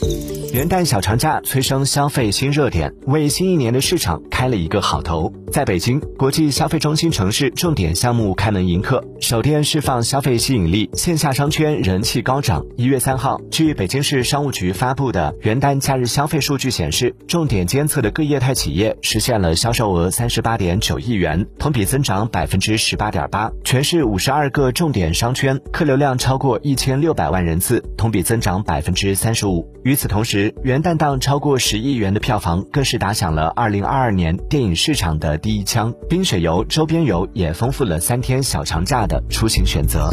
嗯。元旦小长假催生消费新热点，为新一年的市场开了一个好头。在北京国际消费中心城市重点项目开门迎客，首店释放消费吸引力，线下商圈人气高涨。一月三号，据北京市商务局发布的元旦假日消费数据显示，重点监测的各业态企业实现了销售额三十八点九亿元，同比增长百分之十八点八。全市五十二个重点商圈客流量超过一千六百万人次，同比增长百分之三十五。与此同时，元旦档超过十亿元的票房，更是打响了二零二二年电影市场的第一枪。冰雪游、周边游也丰富了三天小长假的出行选择。